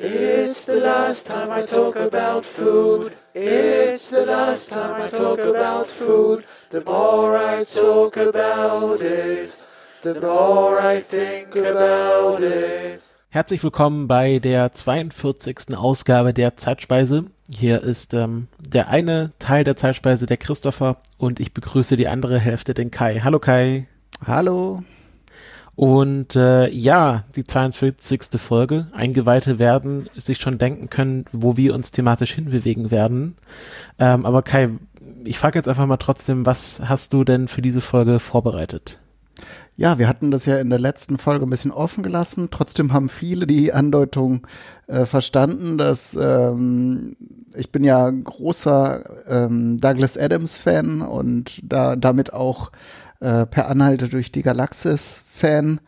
It's the last time I talk about food. It's the last time I talk about food. The more I talk about it, the more I think about it. Herzlich willkommen bei der 42. Ausgabe der Zeitspeise. Hier ist ähm, der eine Teil der Zeitspeise der Christopher und ich begrüße die andere Hälfte, den Kai. Hallo Kai. Hallo. Und äh, ja, die 42. Folge. Eingeweihte werden sich schon denken können, wo wir uns thematisch hinbewegen werden. Ähm, aber Kai, ich frage jetzt einfach mal trotzdem, was hast du denn für diese Folge vorbereitet? Ja, wir hatten das ja in der letzten Folge ein bisschen offen gelassen. Trotzdem haben viele die Andeutung äh, verstanden, dass ähm, ich bin ja großer ähm, Douglas Adams Fan und da damit auch äh, per Anhalte durch die Galaxis Fan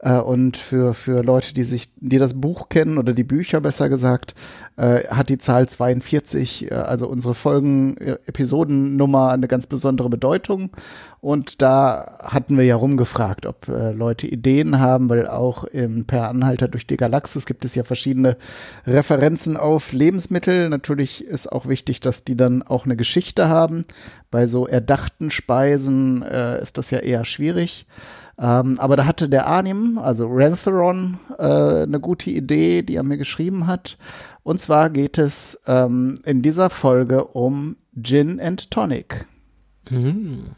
äh, und für, für Leute, die sich, die das Buch kennen oder die Bücher besser gesagt, äh, hat die Zahl 42, äh, also unsere Folgen, Episodennummer eine ganz besondere Bedeutung. Und da hatten wir ja rumgefragt, ob äh, Leute Ideen haben, weil auch im Per Anhalter durch die Galaxis gibt es ja verschiedene Referenzen auf Lebensmittel. Natürlich ist auch wichtig, dass die dann auch eine Geschichte haben. Bei so erdachten Speisen äh, ist das ja eher schwierig. Ähm, aber da hatte der Arnim, also Rantheron, äh, eine gute Idee, die er mir geschrieben hat. Und zwar geht es ähm, in dieser Folge um Gin and Tonic. Mhm.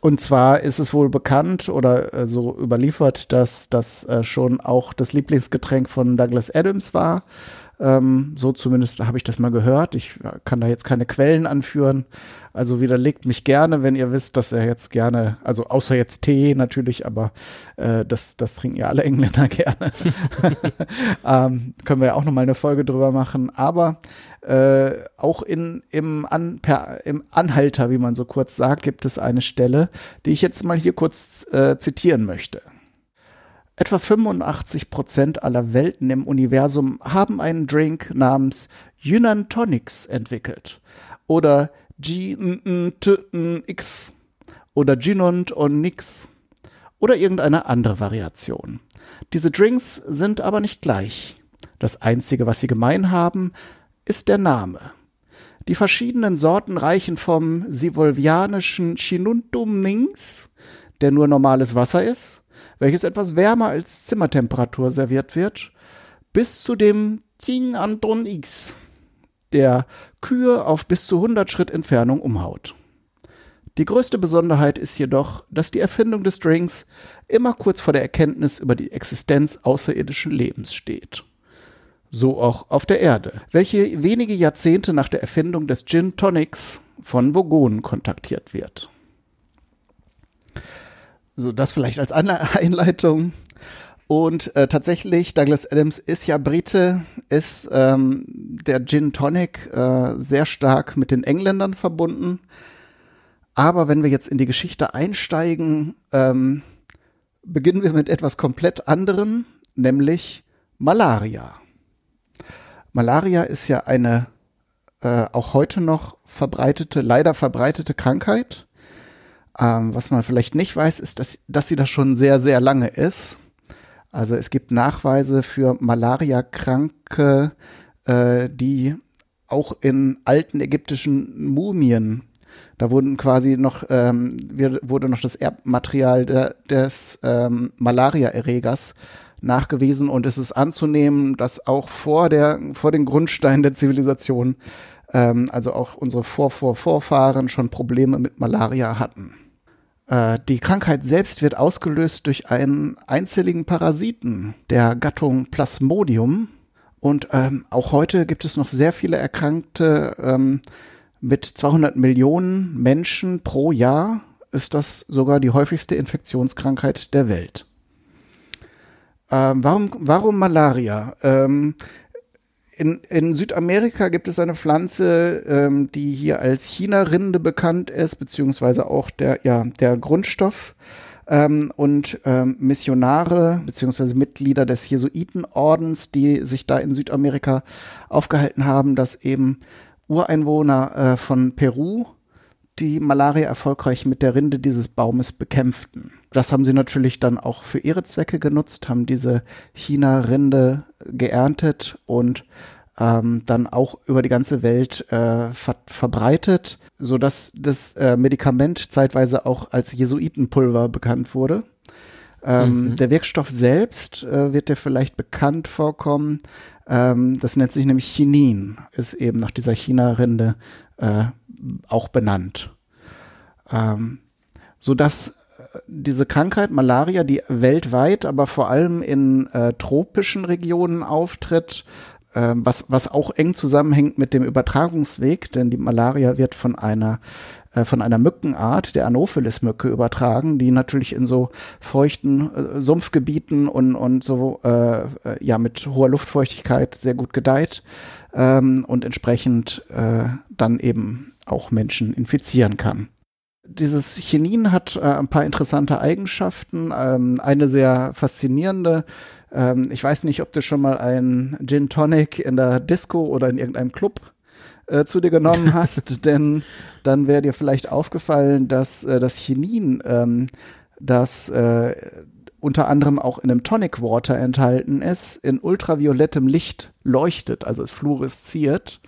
Und zwar ist es wohl bekannt oder äh, so überliefert, dass das äh, schon auch das Lieblingsgetränk von Douglas Adams war. Ähm, so zumindest habe ich das mal gehört. Ich kann da jetzt keine Quellen anführen. Also widerlegt mich gerne, wenn ihr wisst, dass er jetzt gerne, also außer jetzt Tee natürlich, aber äh, das, das trinken ja alle Engländer gerne. ähm, können wir ja auch nochmal eine Folge drüber machen. Aber äh, auch in, im, An, per, im Anhalter, wie man so kurz sagt, gibt es eine Stelle, die ich jetzt mal hier kurz äh, zitieren möchte. Etwa 85 Prozent aller Welten im Universum haben einen Drink namens Yunnan Tonics entwickelt oder G-N-T-N-X oder Ginont on Nix oder irgendeine andere Variation. Diese Drinks sind aber nicht gleich. Das einzige, was sie gemein haben, ist der Name. Die verschiedenen Sorten reichen vom sivolvianischen Chinuntum Nings, der nur normales Wasser ist, welches etwas wärmer als Zimmertemperatur serviert wird, bis zu dem Ting Anton X, der Kühe auf bis zu 100 Schritt Entfernung umhaut. Die größte Besonderheit ist jedoch, dass die Erfindung des Drinks immer kurz vor der Erkenntnis über die Existenz außerirdischen Lebens steht. So auch auf der Erde, welche wenige Jahrzehnte nach der Erfindung des Gin Tonics von Vogonen kontaktiert wird. So, das vielleicht als Einleitung. Und äh, tatsächlich, Douglas Adams ist ja Brite, ist ähm, der Gin Tonic äh, sehr stark mit den Engländern verbunden. Aber wenn wir jetzt in die Geschichte einsteigen, ähm, beginnen wir mit etwas komplett anderem, nämlich Malaria. Malaria ist ja eine äh, auch heute noch verbreitete, leider verbreitete Krankheit. Ähm, was man vielleicht nicht weiß, ist, dass, dass sie das schon sehr, sehr lange ist. Also es gibt Nachweise für Malaria-Kranke, äh, die auch in alten ägyptischen Mumien, da wurden quasi noch, ähm, wurde noch das Erbmaterial de, des ähm, Malaria-Erregers nachgewiesen und es ist anzunehmen, dass auch vor der, vor den Grundsteinen der Zivilisation, ähm, also auch unsere Vorvorvorfahren schon Probleme mit Malaria hatten. Äh, die Krankheit selbst wird ausgelöst durch einen einzelligen Parasiten der Gattung Plasmodium. Und ähm, auch heute gibt es noch sehr viele Erkrankte. Ähm, mit 200 Millionen Menschen pro Jahr ist das sogar die häufigste Infektionskrankheit der Welt. Ähm, warum, warum Malaria? In, in Südamerika gibt es eine Pflanze, ähm, die hier als China-Rinde bekannt ist, beziehungsweise auch der, ja, der Grundstoff. Ähm, und ähm, Missionare beziehungsweise Mitglieder des Jesuitenordens, die sich da in Südamerika aufgehalten haben, dass eben Ureinwohner äh, von Peru die Malaria erfolgreich mit der Rinde dieses Baumes bekämpften. Das haben sie natürlich dann auch für ihre Zwecke genutzt, haben diese China-Rinde geerntet und ähm, dann auch über die ganze Welt äh, ver verbreitet, so dass das äh, Medikament zeitweise auch als Jesuitenpulver bekannt wurde. Ähm, mhm. Der Wirkstoff selbst äh, wird dir vielleicht bekannt vorkommen. Ähm, das nennt sich nämlich Chinin, ist eben nach dieser China-Rinde äh, auch benannt. Ähm, so dass äh, diese Krankheit Malaria, die weltweit, aber vor allem in äh, tropischen Regionen auftritt, äh, was, was auch eng zusammenhängt mit dem Übertragungsweg, denn die Malaria wird von einer äh, von einer Mückenart, der Anopheles-Mücke, übertragen, die natürlich in so feuchten äh, Sumpfgebieten und, und so ja mit hoher Luftfeuchtigkeit sehr gut gedeiht ähm, und entsprechend dann eben auch Menschen infizieren kann. Dieses Chinin hat äh, ein paar interessante Eigenschaften. Ähm, eine sehr faszinierende. Ähm, ich weiß nicht, ob du schon mal einen Gin Tonic in der Disco oder in irgendeinem Club äh, zu dir genommen hast, denn dann wäre dir vielleicht aufgefallen, dass äh, das Chinin, ähm, das äh, unter anderem auch in einem Tonic Water enthalten ist, in ultraviolettem Licht leuchtet, also es fluoresziert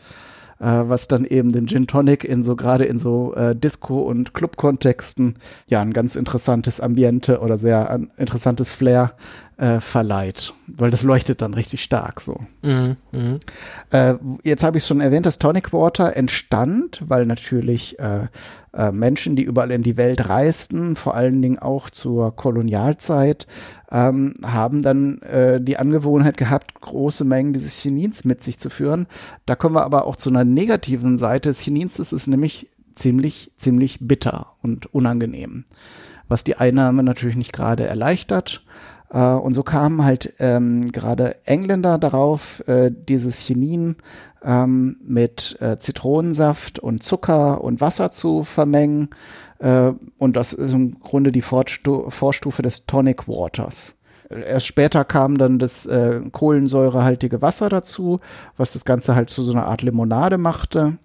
äh, was dann eben den Gin Tonic in so gerade in so äh, Disco- und Club-Kontexten ja ein ganz interessantes Ambiente oder sehr interessantes Flair äh, verleiht, weil das leuchtet dann richtig stark so. Mhm, mh. äh, jetzt habe ich schon erwähnt, das Tonic Water entstand, weil natürlich äh, äh, Menschen, die überall in die Welt reisten, vor allen Dingen auch zur Kolonialzeit, ähm, haben dann äh, die Angewohnheit gehabt, große Mengen dieses Chinins mit sich zu führen. Da kommen wir aber auch zu einer negativen Seite des Chinins. Das ist nämlich ziemlich, ziemlich bitter und unangenehm, was die Einnahme natürlich nicht gerade erleichtert. Äh, und so kamen halt ähm, gerade Engländer darauf, äh, dieses Chinin ähm, mit äh, Zitronensaft und Zucker und Wasser zu vermengen. Äh, und das ist im Grunde die Vorstu Vorstufe des Tonic Waters. Erst später kam dann das äh, kohlensäurehaltige Wasser dazu, was das Ganze halt zu so einer Art Limonade machte.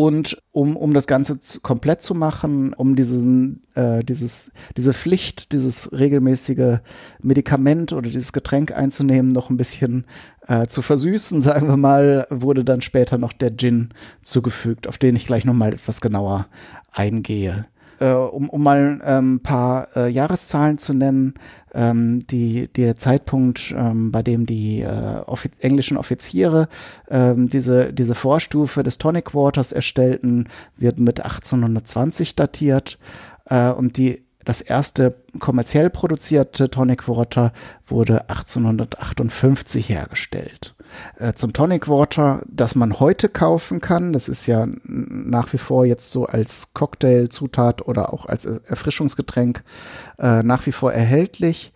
Und um, um das Ganze zu, komplett zu machen, um diesen, äh, dieses, diese Pflicht, dieses regelmäßige Medikament oder dieses Getränk einzunehmen, noch ein bisschen äh, zu versüßen, sagen wir mal, wurde dann später noch der Gin zugefügt, auf den ich gleich nochmal etwas genauer eingehe äh, um, um mal ein ähm, paar äh, Jahreszahlen zu nennen, ähm, die, der Zeitpunkt, ähm, bei dem die äh, offi englischen Offiziere ähm, diese, diese Vorstufe des Tonic Waters erstellten, wird mit 1820 datiert äh, und die das erste kommerziell produzierte Tonic Water wurde 1858 hergestellt. Äh, zum Tonic Water, das man heute kaufen kann. Das ist ja nach wie vor jetzt so als Cocktailzutat oder auch als Erfrischungsgetränk äh, nach wie vor erhältlich.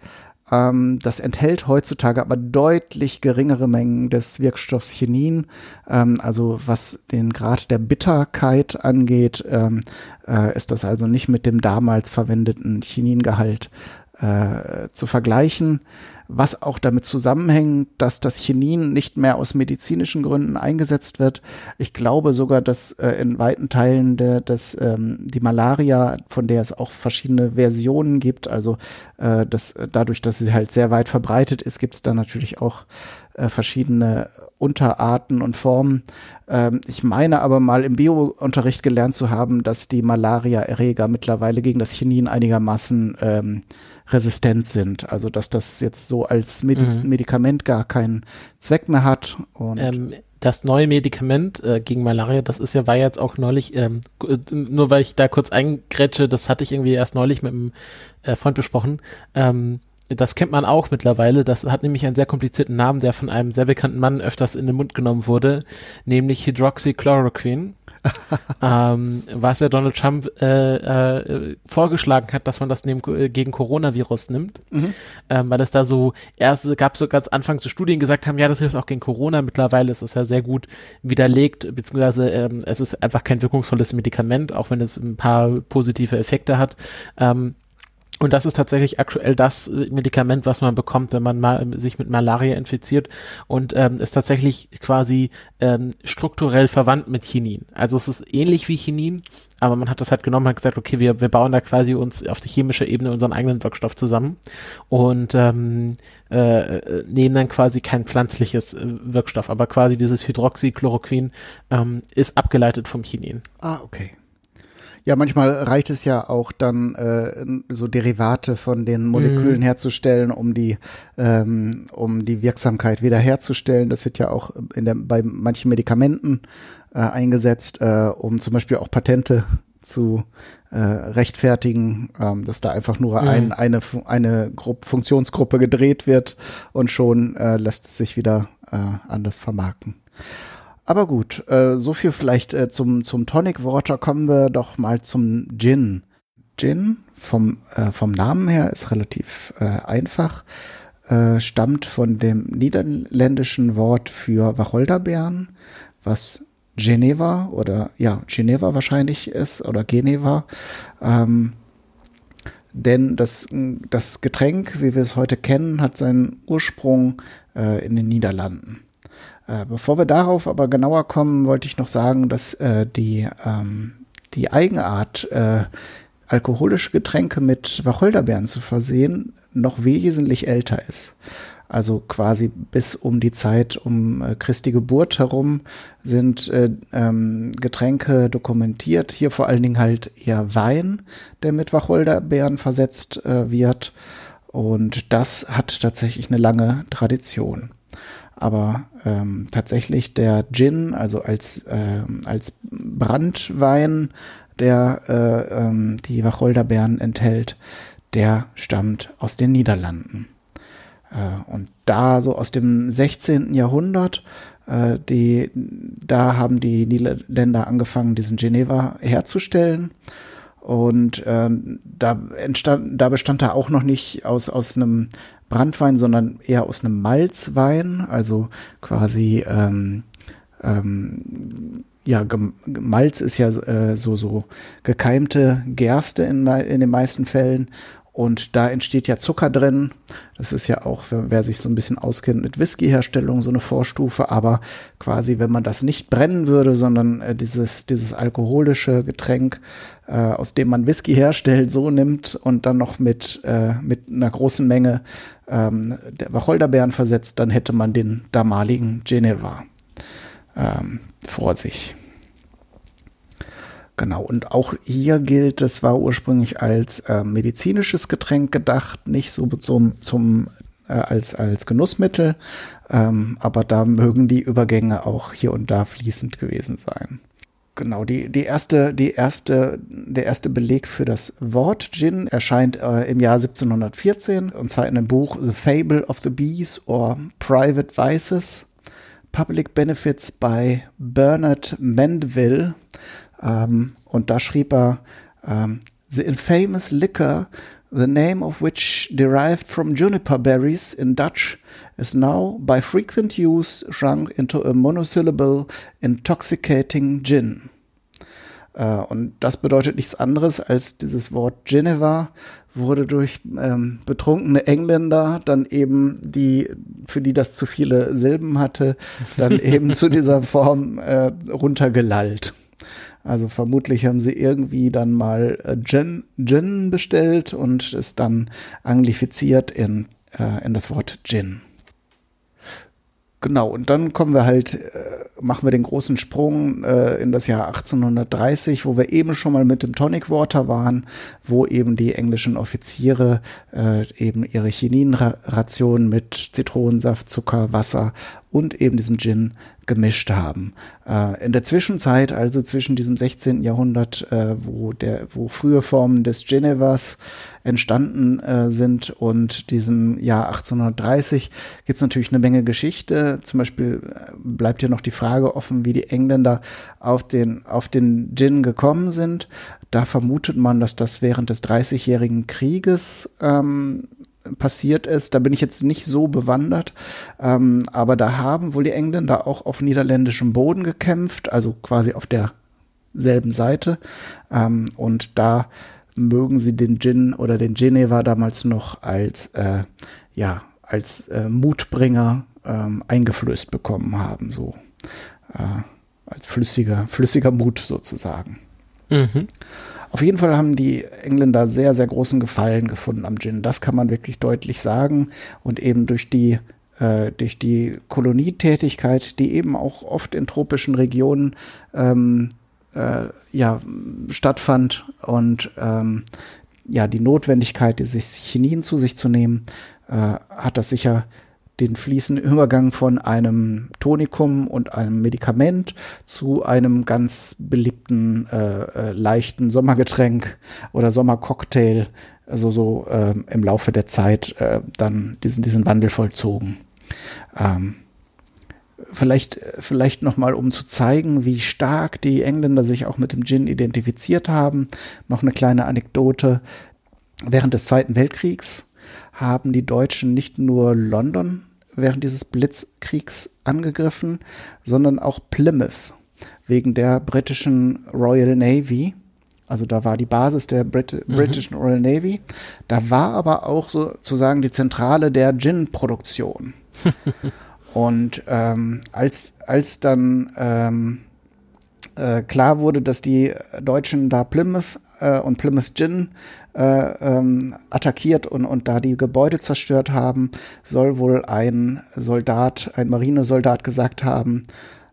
Ähm, das enthält heutzutage aber deutlich geringere Mengen des Wirkstoffs Chinin. Ähm, also was den Grad der Bitterkeit angeht, ähm, äh, ist das also nicht mit dem damals verwendeten Chiningehalt äh, zu vergleichen was auch damit zusammenhängt, dass das Chinin nicht mehr aus medizinischen Gründen eingesetzt wird. Ich glaube sogar, dass äh, in weiten Teilen der, dass ähm, die Malaria, von der es auch verschiedene Versionen gibt, also äh, dass dadurch, dass sie halt sehr weit verbreitet ist, gibt es da natürlich auch äh, verschiedene Unterarten und Formen. Ähm, ich meine aber mal im Biounterricht gelernt zu haben, dass die Malaria-Erreger mittlerweile gegen das Chinin einigermaßen ähm, resistent sind. Also dass das jetzt so als Medi mhm. Medikament gar keinen Zweck mehr hat. Und ähm, das neue Medikament äh, gegen Malaria, das ist ja, war jetzt auch neulich, ähm, nur weil ich da kurz eingrätsche, das hatte ich irgendwie erst neulich mit einem äh, Freund besprochen. Ähm, das kennt man auch mittlerweile. Das hat nämlich einen sehr komplizierten Namen, der von einem sehr bekannten Mann öfters in den Mund genommen wurde, nämlich Hydroxychloroquine. ähm, was ja Donald Trump äh, äh, vorgeschlagen hat, dass man das neben, äh, gegen Coronavirus nimmt, mhm. ähm, weil es da so erst gab so ganz Anfang zu Studien gesagt haben, ja, das hilft auch gegen Corona. Mittlerweile ist es ja sehr gut widerlegt, beziehungsweise ähm, es ist einfach kein wirkungsvolles Medikament, auch wenn es ein paar positive Effekte hat. Ähm, Und das ist tatsächlich aktuell das Medikament, was man bekommt, wenn man mal sich mit Malaria infiziert und ähm, ist tatsächlich quasi ähm, strukturell verwandt mit Chinin. Also es ist ähnlich wie Chinin, aber man hat das halt genommen, hat gesagt, okay, wir, wir bauen da quasi uns auf die chemische Ebene unseren eigenen Wirkstoff zusammen und ähm, äh, nehmen dann quasi kein pflanzliches äh, Wirkstoff, aber quasi dieses Hydroxychloroquin ähm, ist abgeleitet vom Chinin. Ah, okay. Ja, manchmal reicht es ja auch dann, äh, so Derivate von den Molekülen mhm. herzustellen, um die, ähm, um die Wirksamkeit wiederherzustellen. Das wird ja auch in der, bei manchen Medikamenten äh, eingesetzt, äh, um zum Beispiel auch Patente zu äh, rechtfertigen, ähm, dass da einfach nur mhm. ein, eine, eine Gruppe, Funktionsgruppe gedreht wird und schon äh, lässt es sich wieder äh, anders vermarkten. Aber gut, äh, so viel vielleicht äh, zum, zum Tonic Water. Kommen wir doch mal zum Gin. Gin vom, äh, vom Namen her ist relativ äh, einfach. Äh, stammt von dem niederländischen Wort für Wacholderbeeren, was Geneva oder ja, Geneva wahrscheinlich ist oder Geneva. Ähm, denn das, das Getränk, wie wir es heute kennen, hat seinen Ursprung äh, in den Niederlanden. Äh, bevor wir darauf aber genauer kommen, wollte ich noch sagen, dass äh, die, ähm, die Eigenart, äh, alkoholische Getränke mit Wacholderbeeren zu versehen, noch wesentlich älter ist. Also quasi bis um die Zeit um äh, Christi Geburt herum sind äh, ähm, Getränke dokumentiert. Hier vor allen Dingen halt eher Wein, der mit Wacholderbeeren versetzt wird. Und das hat tatsächlich eine lange Tradition. Aber ähm, tatsächlich der Gin, also als, äh, als Brandwein, der äh, ähm, die Wacholderbeeren enthält, der stammt aus den Niederlanden. Äh, und da so aus dem 16. Jahrhundert, äh, die, da haben die Niederländer angefangen, diesen Geneva herzustellen. Und äh, da entstand, da bestand er auch noch nicht aus, aus einem Brandwein, sondern eher aus einem Malzwein, also quasi ähm, ähm, ja, Malz ist ja äh, so, so gekeimte Gerste in, in den meisten Fällen und da entsteht ja Zucker drin. Das ist ja auch, wer sich so ein bisschen auskennt mit Whisky-Herstellung, so eine Vorstufe. Aber quasi, wenn man das nicht brennen würde, sondern äh, dieses, dieses alkoholische Getränk, äh, aus dem man Whisky herstellt, so nimmt und dann noch mit, äh, mit einer großen Menge ähm, der Wacholderbeeren versetzt, dann hätte man den damaligen Geneva ähm, vor sich. Genau, und auch hier gilt, es war ursprünglich als äh, medizinisches Getränk gedacht, nicht so zum, zum äh, als, als Genussmittel, ähm, aber da mögen die Übergänge auch hier und da fließend gewesen sein. Genau, die, die erste, die erste, der erste Beleg für das Wort Gin erscheint äh, im Jahr 1714 und zwar in dem Buch The Fable of the Bees or Private Vices, Public Benefits by Bernard Mandeville ähm, und da schrieb er, ähm, The infamous liquor, the name of which derived from juniper berries in Dutch, is now by frequent use shrunk into a monosyllable intoxicating gin. Äh, und das bedeutet nichts anderes als dieses Wort Geneva wurde durch ähm, betrunkene Engländer dann eben die, für die das zu viele Silben hatte, dann eben zu dieser Form äh, runtergelallt. Also vermutlich haben sie irgendwie dann mal äh, Gin, Gin bestellt und es dann anglifiziert in, äh, in das Wort Gin. Genau, und dann kommen wir halt, äh, machen wir den großen Sprung äh, in das Jahr 1830, wo wir eben schon mal mit dem Tonic Water waren, wo eben die englischen Offiziere äh, eben ihre Chininration mit Zitronensaft, Zucker, Wasser und eben diesem Gin gemischt haben. Äh, in der Zwischenzeit, also zwischen diesem 16. Jahrhundert, äh, wo der, wo frühe Formen des Genevas entstanden äh, sind und diesem Jahr 1830 gibt es natürlich eine Menge Geschichte. Zum Beispiel äh, bleibt hier noch die Frage offen, wie die Engländer auf den, auf den Gin gekommen sind. Da vermutet man, dass das während des Dreißigjährigen Krieges ähm, passiert ist. Da bin ich jetzt nicht so bewandert, ähm, aber da haben wohl die Engländer auch auf niederländischem Boden gekämpft, also quasi auf derselben Seite. Ähm, und da mögen sie den Gin oder den Geneva damals noch als, äh, ja, als äh, Mutbringer ähm, eingeflößt bekommen haben, so äh, als flüssiger, flüssiger Mut sozusagen. Mhm. Auf jeden Fall haben die Engländer sehr, sehr großen Gefallen gefunden am Gin. Das kann man wirklich deutlich sagen. Und eben durch die, äh, durch die Kolonietätigkeit, die eben auch oft in tropischen Regionen ähm, äh, ja, stattfand und ähm, ja, die Notwendigkeit, sich Chinin zu sich zu nehmen, äh, hat das sicher den fließenden Übergang von einem Tonikum und einem Medikament zu einem ganz beliebten äh, äh, leichten Sommergetränk oder Sommercocktail, also so äh, im Laufe der Zeit äh, dann diesen, diesen Wandel vollzogen. Ähm, vielleicht, vielleicht nochmal, um zu zeigen, wie stark die Engländer sich auch mit dem Gin identifiziert haben, noch eine kleine Anekdote. Während des Zweiten Weltkriegs haben die Deutschen nicht nur London während dieses Blitzkriegs angegriffen, sondern auch Plymouth wegen der britischen Royal Navy. Also da war die Basis der Brit mhm. britischen Royal Navy. Da war aber auch sozusagen die Zentrale der Gin-Produktion. Und ähm, als, als dann ähm, äh, klar wurde, dass die Deutschen da Plymouth äh, und Plymouth Gin äh, ähm, attackiert und, und da die Gebäude zerstört haben, soll wohl ein Soldat, ein Marinesoldat gesagt haben,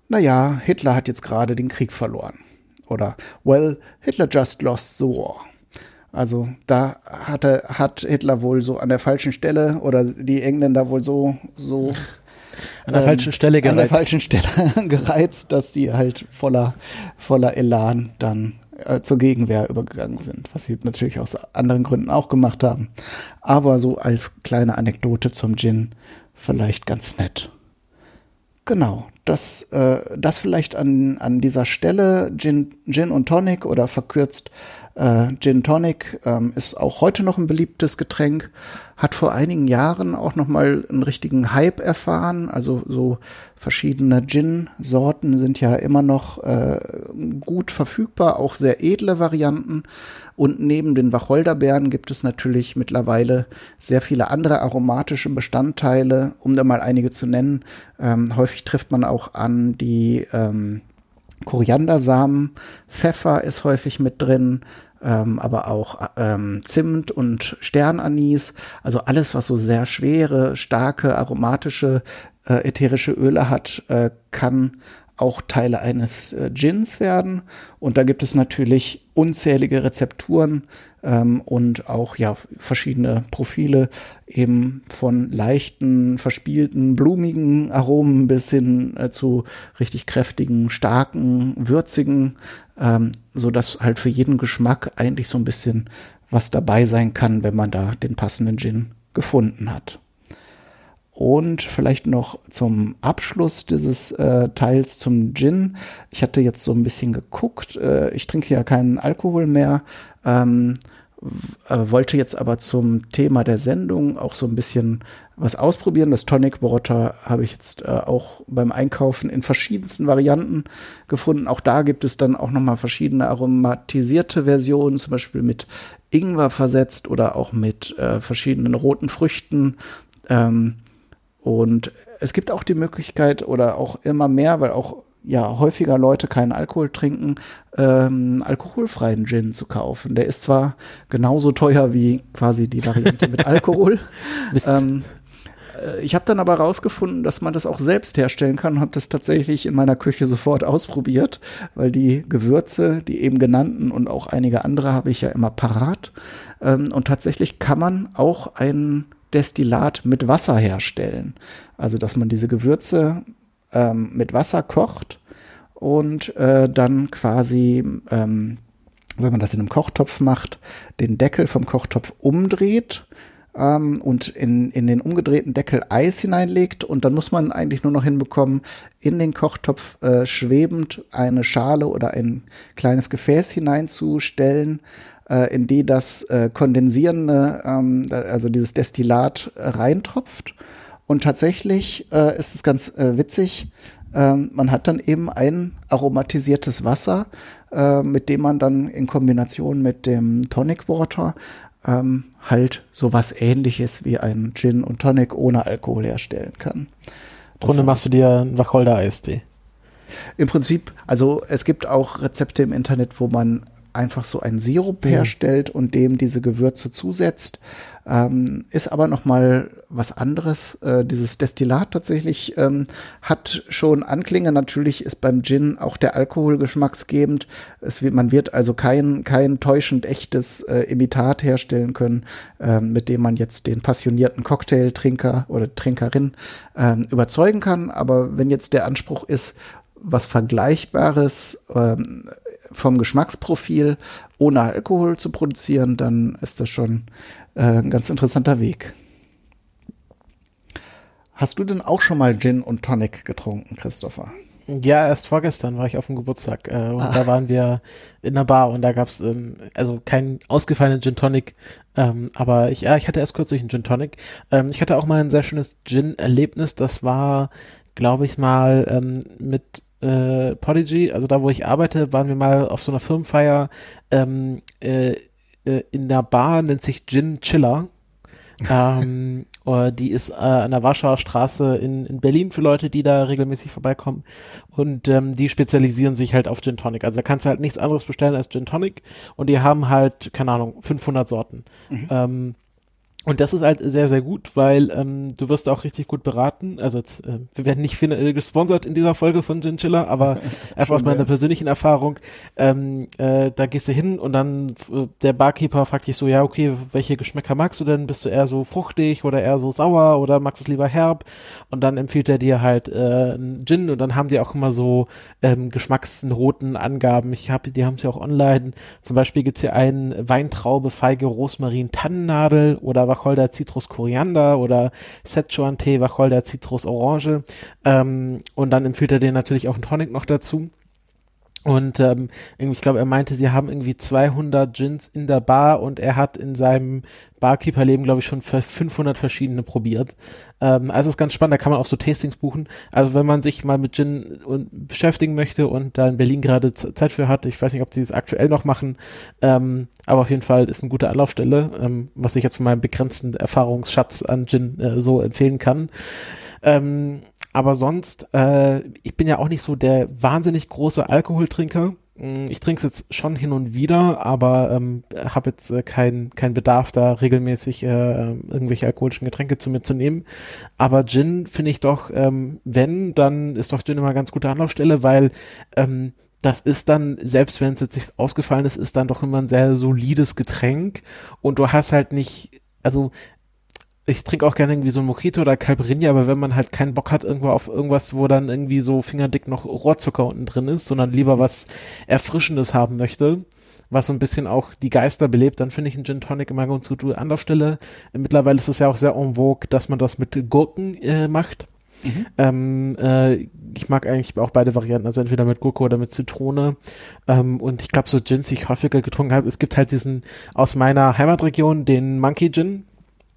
na ja, Hitler hat jetzt gerade den Krieg verloren. Oder, well, Hitler just lost the war. Also da hatte, hat Hitler wohl so an der falschen Stelle oder die Engländer wohl so, so an der ähm, falschen Stelle gereizt. An der falschen Stelle gereizt, dass sie halt voller, voller Elan dann äh, zur Gegenwehr übergegangen sind, was sie natürlich aus anderen Gründen auch gemacht haben. Aber so als kleine Anekdote zum Gin vielleicht ganz nett. Genau, das, äh, das vielleicht an, an dieser Stelle Gin, Gin und Tonic oder verkürzt äh, Gin Tonic ähm, ist auch heute noch ein beliebtes Getränk, hat vor einigen Jahren auch noch mal einen richtigen Hype erfahren. Also so verschiedene Gin-Sorten sind ja immer noch äh, gut verfügbar, auch sehr edle Varianten. Und neben den Wacholderbeeren gibt es natürlich mittlerweile sehr viele andere aromatische Bestandteile, um da mal einige zu nennen. Ähm, häufig trifft man auch an die ähm, Koriandersamen, Pfeffer ist häufig mit drin, ähm, aber auch ähm, Zimt und Sternanis, also alles, was so sehr schwere, starke, aromatische, äh, ätherische Öle hat, äh, kann auch Teile eines äh, Gins werden. Und da gibt es natürlich unzählige Rezepturen ähm, und auch ja verschiedene Profile eben von leichten, verspielten, blumigen Aromen bis hin äh, zu richtig kräftigen, starken, würzigen, ähm, so dass halt für jeden Geschmack eigentlich so ein bisschen was dabei sein kann, wenn man da den passenden Gin gefunden hat. Und vielleicht noch zum Abschluss dieses äh, Teils zum Gin. Ich hatte jetzt so ein bisschen geguckt. Äh, ich trinke ja keinen Alkohol mehr. Ähm, äh, wollte jetzt aber zum Thema der Sendung auch so ein bisschen was ausprobieren. Das Tonic Water habe ich jetzt äh, auch beim Einkaufen in verschiedensten Varianten gefunden. Auch da gibt es dann auch nochmal verschiedene aromatisierte Versionen, zum Beispiel mit Ingwer versetzt oder auch mit äh, verschiedenen roten Früchten. Ähm, und es gibt auch die Möglichkeit oder auch immer mehr, weil auch ja häufiger Leute keinen Alkohol trinken, ähm, alkoholfreien Gin zu kaufen. Der ist zwar genauso teuer wie quasi die Variante mit Alkohol. ähm, äh, ich habe dann aber rausgefunden, dass man das auch selbst herstellen kann und habe das tatsächlich in meiner Küche sofort ausprobiert, weil die Gewürze, die eben genannten und auch einige andere habe ich ja immer parat. Ähm, und tatsächlich kann man auch einen Destillat mit Wasser herstellen. Also, dass man diese Gewürze ähm, mit Wasser kocht und äh, dann quasi, ähm, wenn man das in einem Kochtopf macht, den Deckel vom Kochtopf umdreht ähm, und in, in den umgedrehten Deckel Eis hineinlegt und dann muss man eigentlich nur noch hinbekommen, in den Kochtopf äh, schwebend eine Schale oder ein kleines Gefäß hineinzustellen, äh, in die das äh, kondensierende, ähm, also dieses Destillat äh, reintropft. Und tatsächlich äh, ist es ganz äh, witzig. Ähm, man hat dann eben ein aromatisiertes Wasser, äh, mit dem man dann in Kombination mit dem Tonic Water ähm, halt sowas ähnliches wie ein Gin und Tonic ohne Alkohol herstellen kann. Grunde machst du dir einen Wacholder-Eistee. Im Prinzip, also es gibt auch Rezepte im Internet, wo man einfach so einen Sirup mhm. herstellt und dem diese Gewürze zusetzt. Ähm, ist aber noch mal was anderes. Äh, dieses Destillat tatsächlich ähm, hat schon Anklänge. Natürlich ist beim Gin auch der Alkohol geschmacksgebend. Es man wird also kein, kein täuschend echtes äh, Imitat herstellen können, äh, mit dem man jetzt den passionierten Cocktailtrinker oder Trinkerin ähm, überzeugen kann. Aber wenn jetzt der Anspruch ist, was Vergleichbares ähm, vom Geschmacksprofil ohne Alkohol zu produzieren, dann ist das schon äh, ein ganz interessanter Weg. Hast du denn auch schon mal Gin und Tonic getrunken, Christopher? Ja, erst vorgestern war ich auf dem Geburtstag äh, und ah. da waren wir in einer Bar und da gab's ähm, also keinen ausgefallenen Gin Tonic, ähm, aber ich, ja, ich hatte erst kürzlich einen Gin Tonic. Ähm, ich hatte auch mal ein sehr schönes Gin-Erlebnis. Das war, glaube ich mal, ähm, mit äh, Podigy, also da, wo ich arbeite, waren wir mal auf so einer Firmenfeier ähm, äh, äh, in der Bar, nennt sich Gin Chiller. ähm, die ist äh, an der Warschauer Straße in, in Berlin für Leute, die da regelmäßig vorbeikommen. Und ähm, die spezialisieren sich halt auf Gin Tonic. Also da kannst du halt nichts anderes bestellen als Gin Tonic. Und die haben halt, keine Ahnung, 500 Sorten. Mhm. Ähm, und das ist halt sehr, sehr gut, weil ähm, du wirst auch richtig gut beraten. Also jetzt, äh, wir werden nicht äh, gesponsert in dieser Folge von Gin aber einfach aus meiner persönlichen Erfahrung. Ähm, äh, da gehst du hin und dann äh, der Barkeeper fragt dich so, ja, okay, welche Geschmäcker magst du denn? Bist du eher so fruchtig oder eher so sauer oder magst du es lieber herb? Und dann empfiehlt er dir halt äh, einen Gin und dann haben die auch immer so ähm, Geschmacksnoten, Angaben. Ich habe, die haben sie auch online. Zum Beispiel gibt's hier einen Weintraube, Feige, Rosmarin, Tannennadel oder Wacholder Citrus Koriander oder Szechuan Tee Wacholder Citrus Orange. Ähm, und dann empfiehlt er dir natürlich auch einen Tonic noch dazu. Und ähm, ich glaube, er meinte, sie haben irgendwie 200 Gins in der Bar und er hat in seinem Barkeeper-Leben, glaube ich, schon 500 verschiedene probiert. Ähm, also ist ganz spannend, da kann man auch so Tastings buchen. Also wenn man sich mal mit Gin und, beschäftigen möchte und da in Berlin gerade Zeit für hat, ich weiß nicht, ob sie das aktuell noch machen, ähm, aber auf jeden Fall ist eine gute Anlaufstelle, ähm, was ich jetzt von meinem begrenzten Erfahrungsschatz an Gin äh, so empfehlen kann. Ähm, aber sonst, äh, ich bin ja auch nicht so der wahnsinnig große Alkoholtrinker. Mm, ich trinke es jetzt schon hin und wieder, aber ähm, habe jetzt äh, keinen kein Bedarf, da regelmäßig äh, irgendwelche alkoholischen Getränke zu mir zu nehmen. Aber Gin finde ich doch, ähm, wenn, dann ist doch Gin immer eine ganz gute Anlaufstelle, weil ähm, das ist dann, selbst wenn es jetzt nicht ausgefallen ist, ist dann doch immer ein sehr solides Getränk und du hast halt nicht, also ich trinke auch gerne irgendwie so ein Mojito oder Calperinia, aber wenn man halt keinen Bock hat irgendwo auf irgendwas, wo dann irgendwie so fingerdick noch Rohrzucker unten drin ist, sondern lieber was Erfrischendes haben möchte, was so ein bisschen auch die Geister belebt, dann finde ich einen Gin Tonic immer ganz gute Anlaufstelle. Mittlerweile ist es ja auch sehr en vogue, dass man das mit Gurken äh, macht. Mhm. Ähm, äh, ich mag eigentlich auch beide Varianten, also entweder mit Gurke oder mit Zitrone. Ähm, und ich glaube, so Gins, die ich häufiger getrunken habe, es gibt halt diesen aus meiner Heimatregion, den Monkey Gin.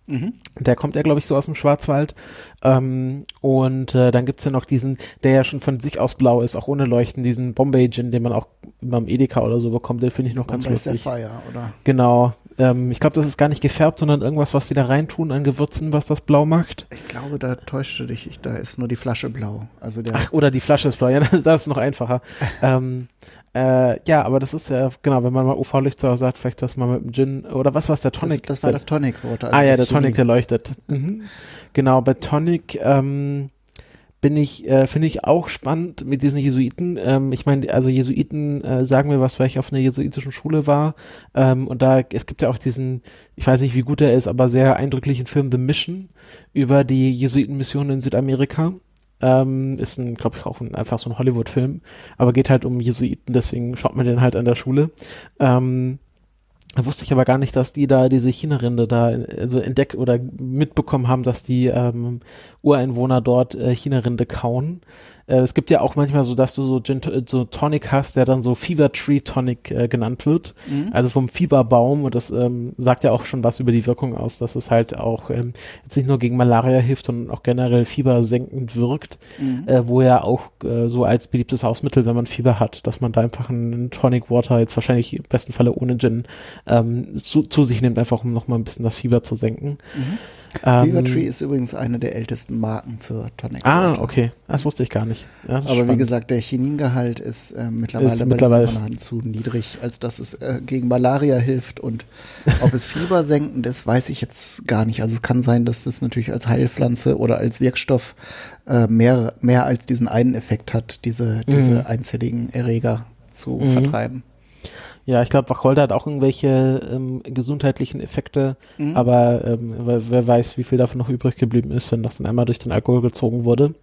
Mhm. Der kommt ja, glaube ich, so aus dem Schwarzwald. Ähm, und äh, dann gibt's ja noch diesen, der ja schon von sich aus blau ist, auch ohne Leuchten, diesen Bombay Gin, den man auch beim Edeka oder so bekommt, den finde ich noch Bombay ganz lustig. Fire, oder? Genau. Ähm, ich glaube, das ist gar nicht gefärbt, sondern irgendwas, was sie da reintun an Gewürzen, was das blau macht. Ich glaube, da täuscht du dich. Ich, da ist nur die Flasche blau. Also der Ach, oder die Flasche ist blau. Ja, das ist noch einfacher. ähm, äh, ja, aber das ist ja, genau, wenn man mal UV-Licht hat, vielleicht das mal mit dem Gin, oder was war es, der Tonic? Das, das war das Tonic Water. Also ah ja, der Tonic, der leuchtet. Mhm. Genau, bei Tonic, ähm, bin ich, äh, finde ich auch spannend mit diesen Jesuiten. Ähm, ich meine, also Jesuiten äh, sagen mir was, weil ich auf einer jesuitischen Schule war. Ähm, und da, es gibt ja auch diesen, ich weiß nicht, wie gut er ist, aber sehr eindrücklichen Film The Mission über die Jesuitenmission in Südamerika. Ähm, ist ein, glaube ich, auch ein, einfach so ein Hollywood-Film, aber geht halt um Jesuiten, deswegen schaut man den halt an der Schule. Ähm, Da wusste ich aber gar nicht, dass die da diese China-Rinde da also entdeckt oder mitbekommen haben, dass die ähm, Ureinwohner dort äh, China-Rinde kauen. Äh, es gibt ja auch manchmal so, dass du so, Gin, so Tonic hast, der dann so Fever Tree Tonic äh, genannt wird. Mhm. Also vom Fieberbaum und das ähm, sagt ja auch schon was über die Wirkung aus, dass es halt auch ähm, jetzt nicht nur gegen Malaria hilft, sondern auch generell fiebersenkend wirkt, mhm. äh, wo ja auch äh, so als beliebtes Hausmittel, wenn man Fieber hat, dass man da einfach einen Tonic Water jetzt wahrscheinlich im besten Falle ohne Gin ähm, zu, zu sich nimmt, einfach um nochmal ein bisschen das Fieber zu senken. Mhm. Fever ähm, Tree ist übrigens eine der ältesten Marken für Tonic Ah, Water. okay. Das wusste ich gar nicht. Ja, Aber spannend. wie gesagt, der Chiningehalt ist äh, mittlerweile, ist mittlerweile zu niedrig, als dass es äh, gegen Malaria hilft. Und ob es fiebersenkend ist, weiß ich jetzt gar nicht. Also es kann sein, dass das natürlich als Heilpflanze oder als Wirkstoff äh, mehr, mehr als diesen einen Effekt hat, diese, diese mhm. einzelligen Erreger zu mhm. vertreiben. Ja, ich glaube, Wacholder hat auch irgendwelche ähm, gesundheitlichen Effekte, mhm. aber ähm, wer, wer, weiß, wie viel davon noch übrig geblieben ist, wenn das dann einmal durch den Alkohol gezogen wurde.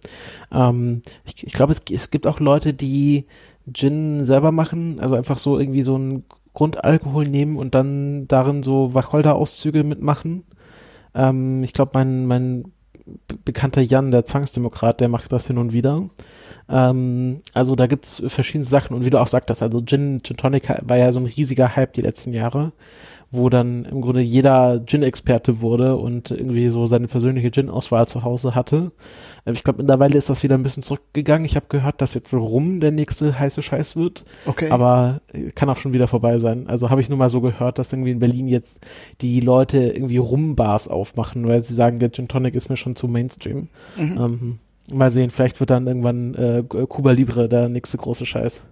Ähm, ich ich glaube, es, es gibt auch Leute, die Gin selber machen, also einfach so irgendwie so einen Grundalkohol nehmen und dann darin so Wacholder-Auszüge mitmachen. Ähm, ich glaube, mein, mein bekannter Jan, der Zwangsdemokrat, der macht das hin und wieder. Ähm, also da gibt's verschiedene Sachen und wie du auch sagtest, also Gin, Gin Tonic war ja so ein riesiger Hype die letzten Jahre, wo dann im Grunde jeder Gin-Experte wurde und irgendwie so seine persönliche Gin-Auswahl zu Hause hatte. Ähm, ich glaube, mittlerweile ist das wieder ein bisschen zurückgegangen. Ich habe gehört, dass jetzt Rum der nächste heiße Scheiß wird. Okay. Aber kann auch schon wieder vorbei sein. Also habe ich nur mal so gehört, dass irgendwie in Berlin jetzt die Leute irgendwie Rum-Bars aufmachen, weil sie sagen, der Gin Tonic ist mir schon zu Mainstream. Mhm. Ähm, Mal sehen, vielleicht wird dann irgendwann äh, Cuba Libre der nächste große Scheiß.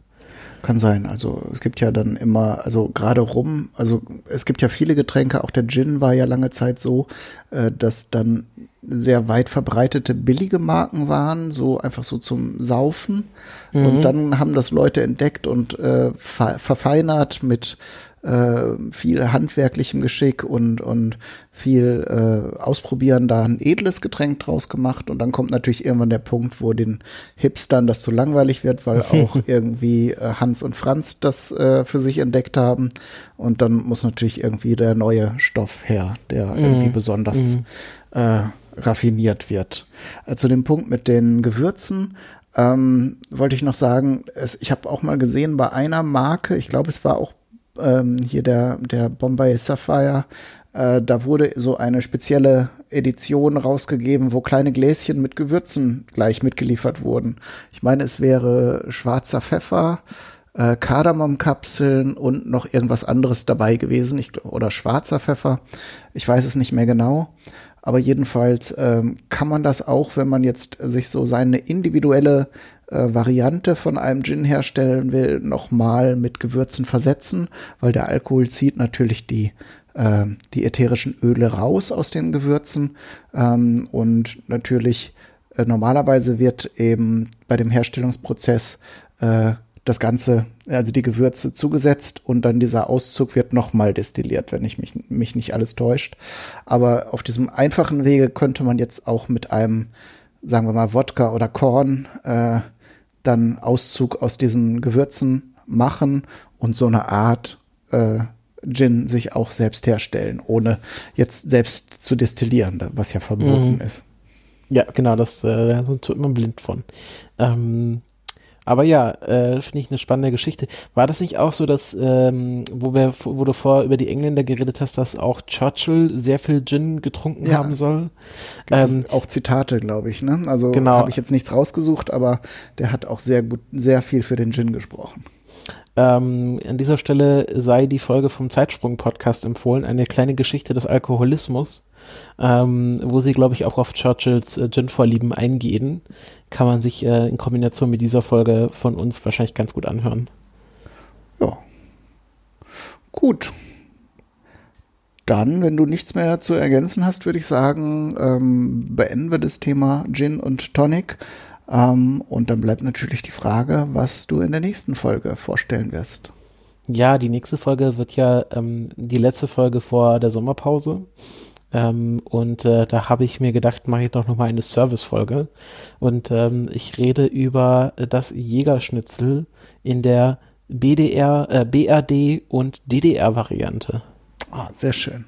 Kann sein. Also es gibt ja dann immer, also gerade rum, also es gibt ja viele Getränke, auch der Gin war ja lange Zeit so, äh, dass dann sehr weit verbreitete billige Marken waren, so einfach so zum Saufen. Mhm. Und dann haben das Leute entdeckt und äh, ver verfeinert mit äh, viel handwerklichem Geschick und, und viel äh, Ausprobieren da ein edles Getränk draus gemacht. Und dann kommt natürlich irgendwann der Punkt, wo den Hipstern das zu langweilig wird, weil auch irgendwie äh, Hans und Franz das äh, für sich entdeckt haben. Und dann muss natürlich irgendwie der neue Stoff her, der mm. irgendwie besonders mm. äh, raffiniert wird. Äh, zu dem Punkt mit den Gewürzen ähm, wollte ich noch sagen, es, ich habe auch mal gesehen bei einer Marke, ich glaube, es war auch ähm, hier der, der Bombay Sapphire, äh, da wurde so eine spezielle Edition rausgegeben, wo kleine Gläschen mit Gewürzen gleich mitgeliefert wurden. Ich meine, es wäre schwarzer Pfeffer, äh, Kardamomkapseln und noch irgendwas anderes dabei gewesen, ich, oder schwarzer Pfeffer. Ich weiß es nicht mehr genau. Aber jedenfalls ähm, kann man das auch, wenn man jetzt sich so seine individuelle äh, Variante von einem Gin herstellen will, nochmal mit Gewürzen versetzen, weil der Alkohol zieht natürlich die äh, die ätherischen Öle raus aus den Gewürzen ähm, und natürlich äh, normalerweise wird eben bei dem Herstellungsprozess äh, das Ganze, also die Gewürze zugesetzt und dann dieser Auszug wird nochmal destilliert, wenn ich mich, mich nicht alles täuscht. Aber auf diesem einfachen Wege könnte man jetzt auch mit einem, sagen wir mal, Wodka oder Korn äh, dann Auszug aus diesen Gewürzen machen und so eine Art äh, Gin sich auch selbst herstellen, ohne jetzt selbst zu destillieren, was ja verboten mhm. ist. Ja, genau, das äh, da sind wir immer blind von. Ähm, aber ja, äh, finde ich eine spannende Geschichte. War das nicht auch so, dass, ähm, wo, wir, wo du vorher über die Engländer geredet hast, dass auch Churchill sehr viel Gin getrunken ja. haben soll? Ähm, auch Zitate, glaube ich, ne? Also genau. habe ich jetzt nichts rausgesucht, aber der hat auch sehr gut, sehr viel für den Gin gesprochen. Ähm, an dieser Stelle sei die Folge vom Zeitsprung-Podcast empfohlen, eine kleine Geschichte des Alkoholismus ähm, wo sie, glaube ich, auch auf Churchills äh, Gin-Vorlieben eingehen. Kann man sich äh, in Kombination mit dieser Folge von uns wahrscheinlich ganz gut anhören. Ja. Gut. Dann, wenn du nichts mehr zu ergänzen hast, würde ich sagen, ähm, beenden wir das Thema Gin und Tonic. Ähm, und dann bleibt natürlich die Frage, was du in der nächsten Folge vorstellen wirst. Ja, die nächste Folge wird ja ähm, die letzte Folge vor der Sommerpause. Ähm, und äh, da habe ich mir gedacht, mache ich doch nochmal eine Service-Folge. Und ähm, ich rede über das Jägerschnitzel in der BDR, äh, BRD und DDR-Variante. Ah, sehr schön.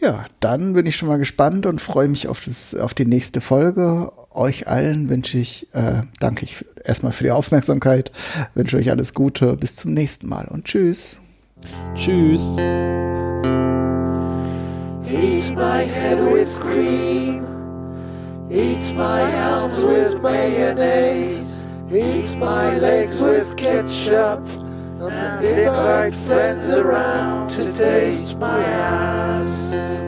Ja, dann bin ich schon mal gespannt und freue mich auf, das, auf die nächste Folge. Euch allen wünsche ich, äh, danke ich erstmal für die Aufmerksamkeit, wünsche euch alles Gute, bis zum nächsten Mal und tschüss. Tschüss. Eat my head with cream. Eat my arms with mayonnaise. Eat my legs with ketchup. And invite friends around to taste my ass.